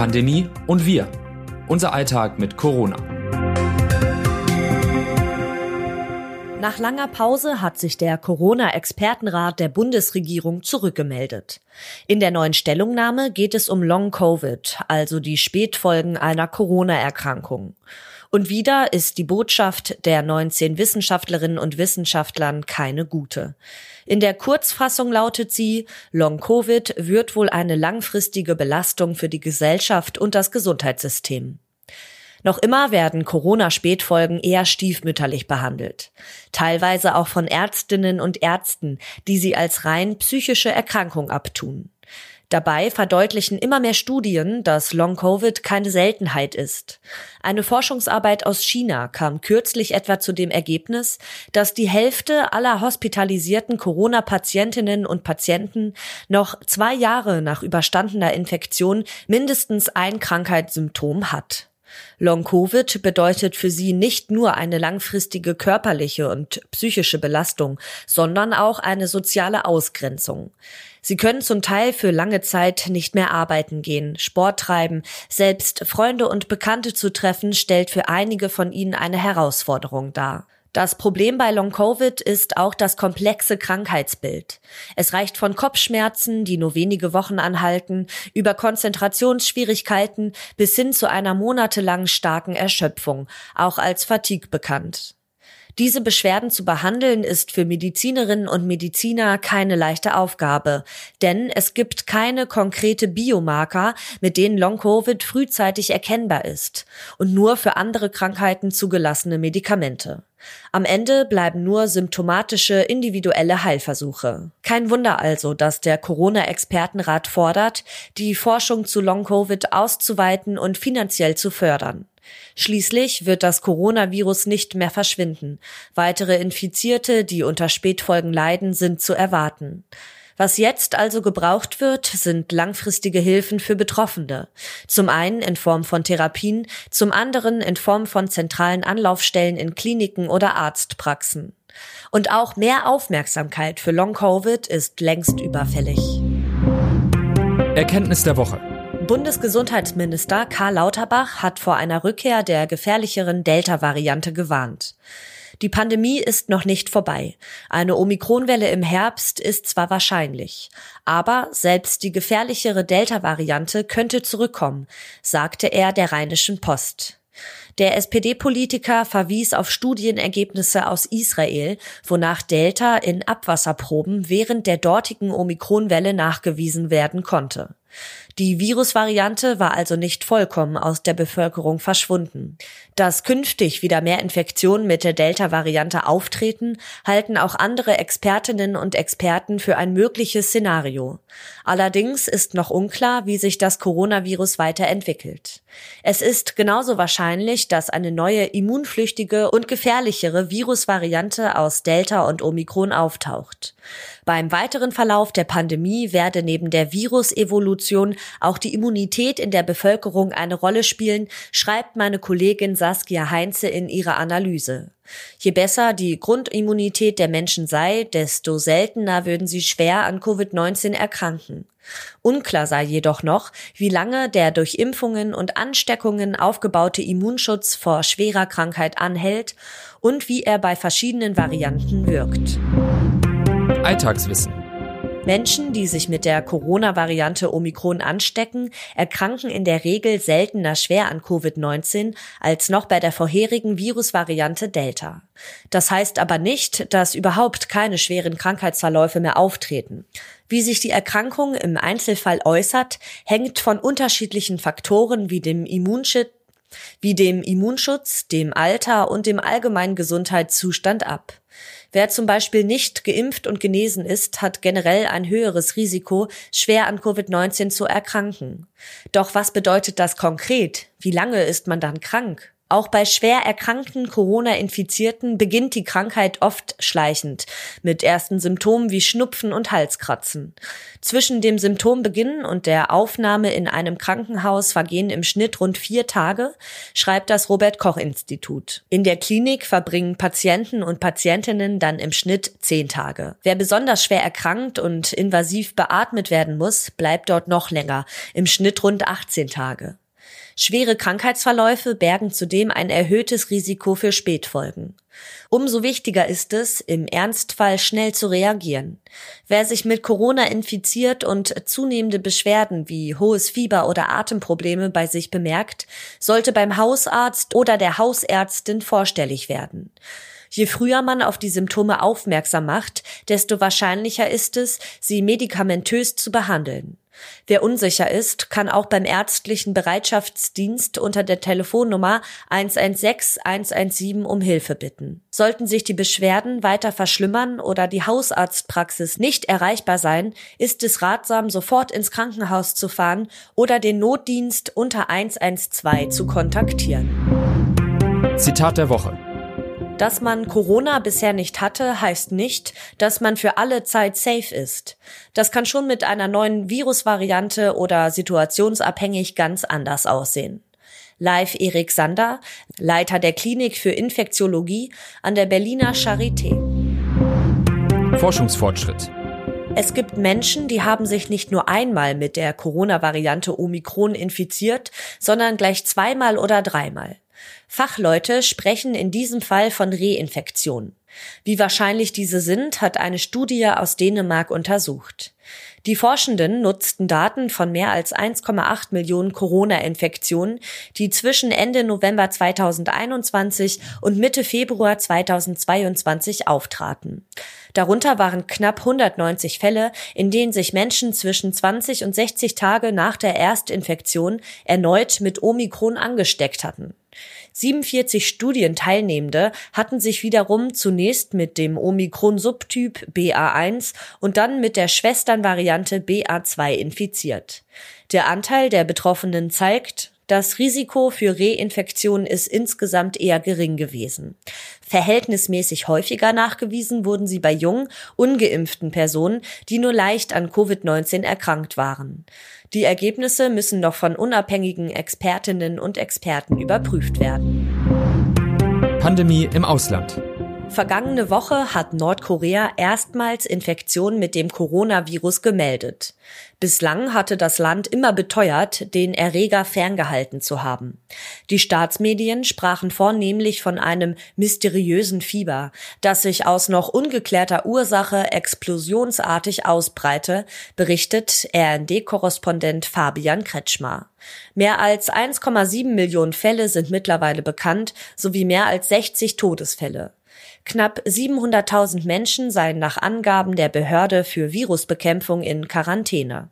Pandemie und wir. Unser Alltag mit Corona. Nach langer Pause hat sich der Corona-Expertenrat der Bundesregierung zurückgemeldet. In der neuen Stellungnahme geht es um Long-Covid, also die Spätfolgen einer Corona-Erkrankung. Und wieder ist die Botschaft der 19 Wissenschaftlerinnen und Wissenschaftlern keine gute. In der Kurzfassung lautet sie, Long-Covid wird wohl eine langfristige Belastung für die Gesellschaft und das Gesundheitssystem. Noch immer werden Corona-Spätfolgen eher stiefmütterlich behandelt. Teilweise auch von Ärztinnen und Ärzten, die sie als rein psychische Erkrankung abtun. Dabei verdeutlichen immer mehr Studien, dass Long-Covid keine Seltenheit ist. Eine Forschungsarbeit aus China kam kürzlich etwa zu dem Ergebnis, dass die Hälfte aller hospitalisierten Corona-Patientinnen und Patienten noch zwei Jahre nach überstandener Infektion mindestens ein Krankheitssymptom hat. Long-Covid bedeutet für sie nicht nur eine langfristige körperliche und psychische Belastung, sondern auch eine soziale Ausgrenzung. Sie können zum Teil für lange Zeit nicht mehr arbeiten gehen, Sport treiben, selbst Freunde und Bekannte zu treffen, stellt für einige von ihnen eine Herausforderung dar. Das Problem bei Long-Covid ist auch das komplexe Krankheitsbild. Es reicht von Kopfschmerzen, die nur wenige Wochen anhalten, über Konzentrationsschwierigkeiten bis hin zu einer monatelang starken Erschöpfung, auch als Fatigue bekannt. Diese Beschwerden zu behandeln ist für Medizinerinnen und Mediziner keine leichte Aufgabe, denn es gibt keine konkrete Biomarker, mit denen Long-Covid frühzeitig erkennbar ist und nur für andere Krankheiten zugelassene Medikamente. Am Ende bleiben nur symptomatische individuelle Heilversuche. Kein Wunder also, dass der Corona-Expertenrat fordert, die Forschung zu Long-Covid auszuweiten und finanziell zu fördern. Schließlich wird das Coronavirus nicht mehr verschwinden. Weitere Infizierte, die unter Spätfolgen leiden, sind zu erwarten. Was jetzt also gebraucht wird, sind langfristige Hilfen für Betroffene. Zum einen in Form von Therapien, zum anderen in Form von zentralen Anlaufstellen in Kliniken oder Arztpraxen. Und auch mehr Aufmerksamkeit für Long-Covid ist längst überfällig. Erkenntnis der Woche. Bundesgesundheitsminister Karl Lauterbach hat vor einer Rückkehr der gefährlicheren Delta-Variante gewarnt. Die Pandemie ist noch nicht vorbei. Eine Omikronwelle im Herbst ist zwar wahrscheinlich, aber selbst die gefährlichere Delta-Variante könnte zurückkommen, sagte er der Rheinischen Post. Der SPD-Politiker verwies auf Studienergebnisse aus Israel, wonach Delta in Abwasserproben während der dortigen Omikronwelle nachgewiesen werden konnte. Die Virusvariante war also nicht vollkommen aus der Bevölkerung verschwunden. Dass künftig wieder mehr Infektionen mit der Delta-Variante auftreten, halten auch andere Expertinnen und Experten für ein mögliches Szenario. Allerdings ist noch unklar, wie sich das Coronavirus weiterentwickelt. Es ist genauso wahrscheinlich, dass eine neue immunflüchtige und gefährlichere Virusvariante aus Delta und Omikron auftaucht. Beim weiteren Verlauf der Pandemie werde neben der Virusevolution auch die Immunität in der Bevölkerung eine Rolle spielen, schreibt meine Kollegin Saskia Heinze in ihrer Analyse. Je besser die Grundimmunität der Menschen sei, desto seltener würden sie schwer an Covid-19 erkranken. Unklar sei jedoch noch, wie lange der durch Impfungen und Ansteckungen aufgebaute Immunschutz vor schwerer Krankheit anhält und wie er bei verschiedenen Varianten wirkt. Alltagswissen. Menschen, die sich mit der Corona-Variante Omikron anstecken, erkranken in der Regel seltener schwer an Covid-19 als noch bei der vorherigen Virusvariante Delta. Das heißt aber nicht, dass überhaupt keine schweren Krankheitsverläufe mehr auftreten. Wie sich die Erkrankung im Einzelfall äußert, hängt von unterschiedlichen Faktoren wie dem Immunschutz wie dem Immunschutz, dem Alter und dem allgemeinen Gesundheitszustand ab. Wer zum Beispiel nicht geimpft und genesen ist, hat generell ein höheres Risiko, schwer an Covid-19 zu erkranken. Doch was bedeutet das konkret? Wie lange ist man dann krank? Auch bei schwer erkrankten Corona-Infizierten beginnt die Krankheit oft schleichend, mit ersten Symptomen wie Schnupfen und Halskratzen. Zwischen dem Symptombeginn und der Aufnahme in einem Krankenhaus vergehen im Schnitt rund vier Tage, schreibt das Robert Koch Institut. In der Klinik verbringen Patienten und Patientinnen dann im Schnitt zehn Tage. Wer besonders schwer erkrankt und invasiv beatmet werden muss, bleibt dort noch länger, im Schnitt rund 18 Tage. Schwere Krankheitsverläufe bergen zudem ein erhöhtes Risiko für Spätfolgen. Umso wichtiger ist es, im Ernstfall schnell zu reagieren. Wer sich mit Corona infiziert und zunehmende Beschwerden wie hohes Fieber oder Atemprobleme bei sich bemerkt, sollte beim Hausarzt oder der Hausärztin vorstellig werden. Je früher man auf die Symptome aufmerksam macht, desto wahrscheinlicher ist es, sie medikamentös zu behandeln. Wer unsicher ist, kann auch beim ärztlichen Bereitschaftsdienst unter der Telefonnummer 116 117 um Hilfe bitten. Sollten sich die Beschwerden weiter verschlimmern oder die Hausarztpraxis nicht erreichbar sein, ist es ratsam, sofort ins Krankenhaus zu fahren oder den Notdienst unter 112 zu kontaktieren. Zitat der Woche. Dass man Corona bisher nicht hatte, heißt nicht, dass man für alle Zeit safe ist. Das kann schon mit einer neuen Virusvariante oder situationsabhängig ganz anders aussehen. Live Erik Sander, Leiter der Klinik für Infektiologie an der Berliner Charité. Forschungsfortschritt. Es gibt Menschen, die haben sich nicht nur einmal mit der Corona-Variante Omikron infiziert, sondern gleich zweimal oder dreimal. Fachleute sprechen in diesem Fall von Reinfektion. Wie wahrscheinlich diese sind, hat eine Studie aus Dänemark untersucht. Die Forschenden nutzten Daten von mehr als 1,8 Millionen Corona-Infektionen, die zwischen Ende November 2021 und Mitte Februar 2022 auftraten. Darunter waren knapp 190 Fälle, in denen sich Menschen zwischen 20 und 60 Tage nach der Erstinfektion erneut mit Omikron angesteckt hatten. 47 Studienteilnehmende hatten sich wiederum zunächst mit dem Omikron-Subtyp BA1 und dann mit der Schwesternvariante BA2 infiziert. Der Anteil der Betroffenen zeigt, das Risiko für Reinfektion ist insgesamt eher gering gewesen. Verhältnismäßig häufiger nachgewiesen wurden sie bei jungen, ungeimpften Personen, die nur leicht an Covid-19 erkrankt waren. Die Ergebnisse müssen noch von unabhängigen Expertinnen und Experten überprüft werden. Pandemie im Ausland. Vergangene Woche hat Nordkorea erstmals Infektionen mit dem Coronavirus gemeldet. Bislang hatte das Land immer beteuert, den Erreger ferngehalten zu haben. Die Staatsmedien sprachen vornehmlich von einem mysteriösen Fieber, das sich aus noch ungeklärter Ursache explosionsartig ausbreite, berichtet RND-Korrespondent Fabian Kretschmer. Mehr als 1,7 Millionen Fälle sind mittlerweile bekannt, sowie mehr als 60 Todesfälle. Knapp 700.000 Menschen seien nach Angaben der Behörde für Virusbekämpfung in Quarantäne.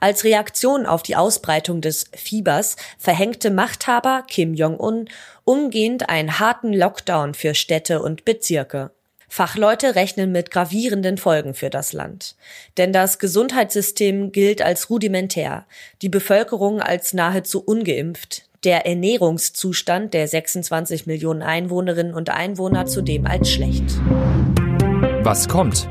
Als Reaktion auf die Ausbreitung des Fiebers verhängte Machthaber Kim Jong-un umgehend einen harten Lockdown für Städte und Bezirke. Fachleute rechnen mit gravierenden Folgen für das Land. Denn das Gesundheitssystem gilt als rudimentär, die Bevölkerung als nahezu ungeimpft, der Ernährungszustand der 26 Millionen Einwohnerinnen und Einwohner zudem als schlecht. Was kommt?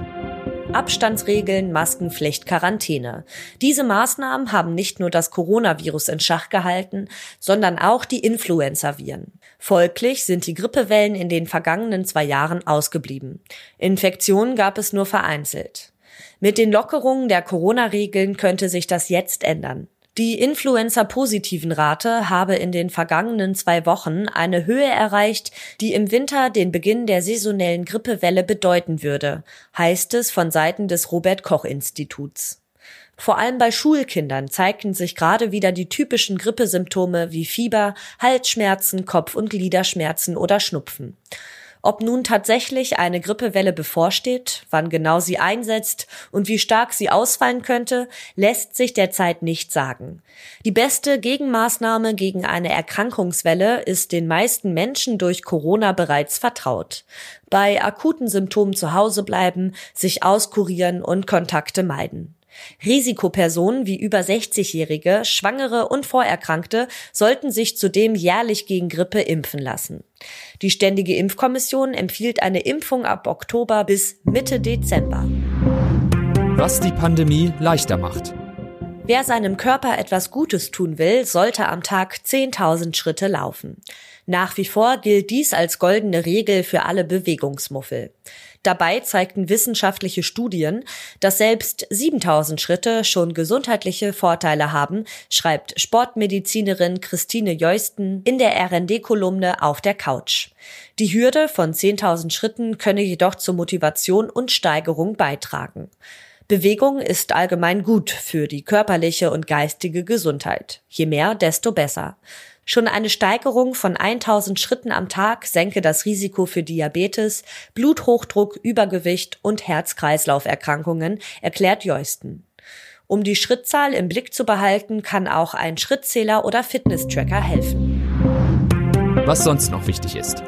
Abstandsregeln, Maskenpflicht, Quarantäne. Diese Maßnahmen haben nicht nur das Coronavirus in Schach gehalten, sondern auch die Influenza-Viren. Folglich sind die Grippewellen in den vergangenen zwei Jahren ausgeblieben. Infektionen gab es nur vereinzelt. Mit den Lockerungen der Corona-Regeln könnte sich das jetzt ändern. Die Influenza-positiven Rate habe in den vergangenen zwei Wochen eine Höhe erreicht, die im Winter den Beginn der saisonellen Grippewelle bedeuten würde, heißt es von Seiten des Robert Koch Instituts. Vor allem bei Schulkindern zeigten sich gerade wieder die typischen Grippesymptome wie Fieber, Halsschmerzen, Kopf- und Gliederschmerzen oder Schnupfen. Ob nun tatsächlich eine Grippewelle bevorsteht, wann genau sie einsetzt und wie stark sie ausfallen könnte, lässt sich derzeit nicht sagen. Die beste Gegenmaßnahme gegen eine Erkrankungswelle ist den meisten Menschen durch Corona bereits vertraut. Bei akuten Symptomen zu Hause bleiben, sich auskurieren und Kontakte meiden. Risikopersonen wie über 60-Jährige, Schwangere und Vorerkrankte sollten sich zudem jährlich gegen Grippe impfen lassen. Die Ständige Impfkommission empfiehlt eine Impfung ab Oktober bis Mitte Dezember. Was die Pandemie leichter macht. Wer seinem Körper etwas Gutes tun will, sollte am Tag 10.000 Schritte laufen. Nach wie vor gilt dies als goldene Regel für alle Bewegungsmuffel. Dabei zeigten wissenschaftliche Studien, dass selbst 7000 Schritte schon gesundheitliche Vorteile haben, schreibt Sportmedizinerin Christine Jeusten in der RND-Kolumne auf der Couch. Die Hürde von 10.000 Schritten könne jedoch zur Motivation und Steigerung beitragen. Bewegung ist allgemein gut für die körperliche und geistige Gesundheit. Je mehr, desto besser. Schon eine Steigerung von 1000 Schritten am Tag senke das Risiko für Diabetes, Bluthochdruck, Übergewicht und Herz-Kreislauf-Erkrankungen, erklärt Jeusten. Um die Schrittzahl im Blick zu behalten, kann auch ein Schrittzähler oder Fitness-Tracker helfen. Was sonst noch wichtig ist.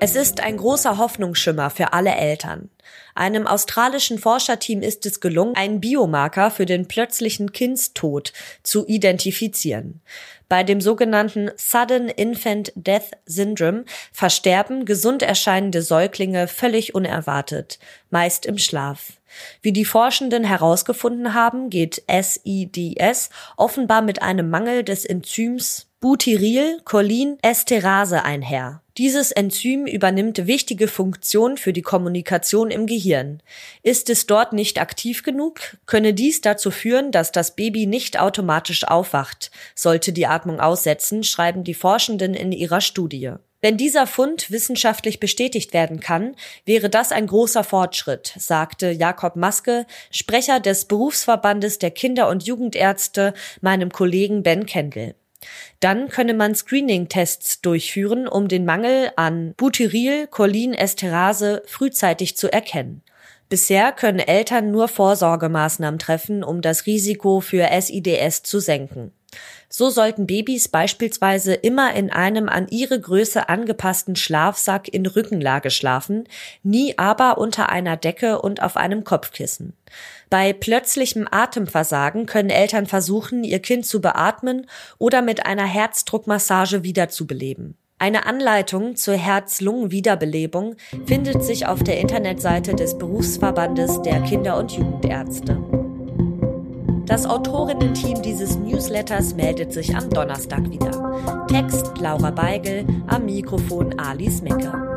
Es ist ein großer Hoffnungsschimmer für alle Eltern. Einem australischen Forscherteam ist es gelungen, einen Biomarker für den plötzlichen Kindstod zu identifizieren. Bei dem sogenannten Sudden Infant Death Syndrome versterben gesund erscheinende Säuglinge völlig unerwartet, meist im Schlaf. Wie die Forschenden herausgefunden haben, geht SIDS offenbar mit einem Mangel des Enzyms Butyryl-Cholin-Esterase einher. Dieses Enzym übernimmt wichtige Funktionen für die Kommunikation im Gehirn. Ist es dort nicht aktiv genug, könne dies dazu führen, dass das Baby nicht automatisch aufwacht, sollte die Atmung aussetzen, schreiben die Forschenden in ihrer Studie. Wenn dieser Fund wissenschaftlich bestätigt werden kann, wäre das ein großer Fortschritt, sagte Jakob Maske, Sprecher des Berufsverbandes der Kinder- und Jugendärzte, meinem Kollegen Ben Kendall. Dann könne man Screening-Tests durchführen, um den Mangel an Butyryl-Cholin-Esterase frühzeitig zu erkennen. Bisher können Eltern nur Vorsorgemaßnahmen treffen, um das Risiko für SIDS zu senken. So sollten Babys beispielsweise immer in einem an ihre Größe angepassten Schlafsack in Rückenlage schlafen, nie aber unter einer Decke und auf einem Kopfkissen. Bei plötzlichem Atemversagen können Eltern versuchen, ihr Kind zu beatmen oder mit einer Herzdruckmassage wiederzubeleben. Eine Anleitung zur Herz-Lungen-Wiederbelebung findet sich auf der Internetseite des Berufsverbandes der Kinder- und Jugendärzte. Das Autorinnen-Team dieses Newsletters meldet sich am Donnerstag wieder. Text Laura Beigel, am Mikrofon Alice Mecke.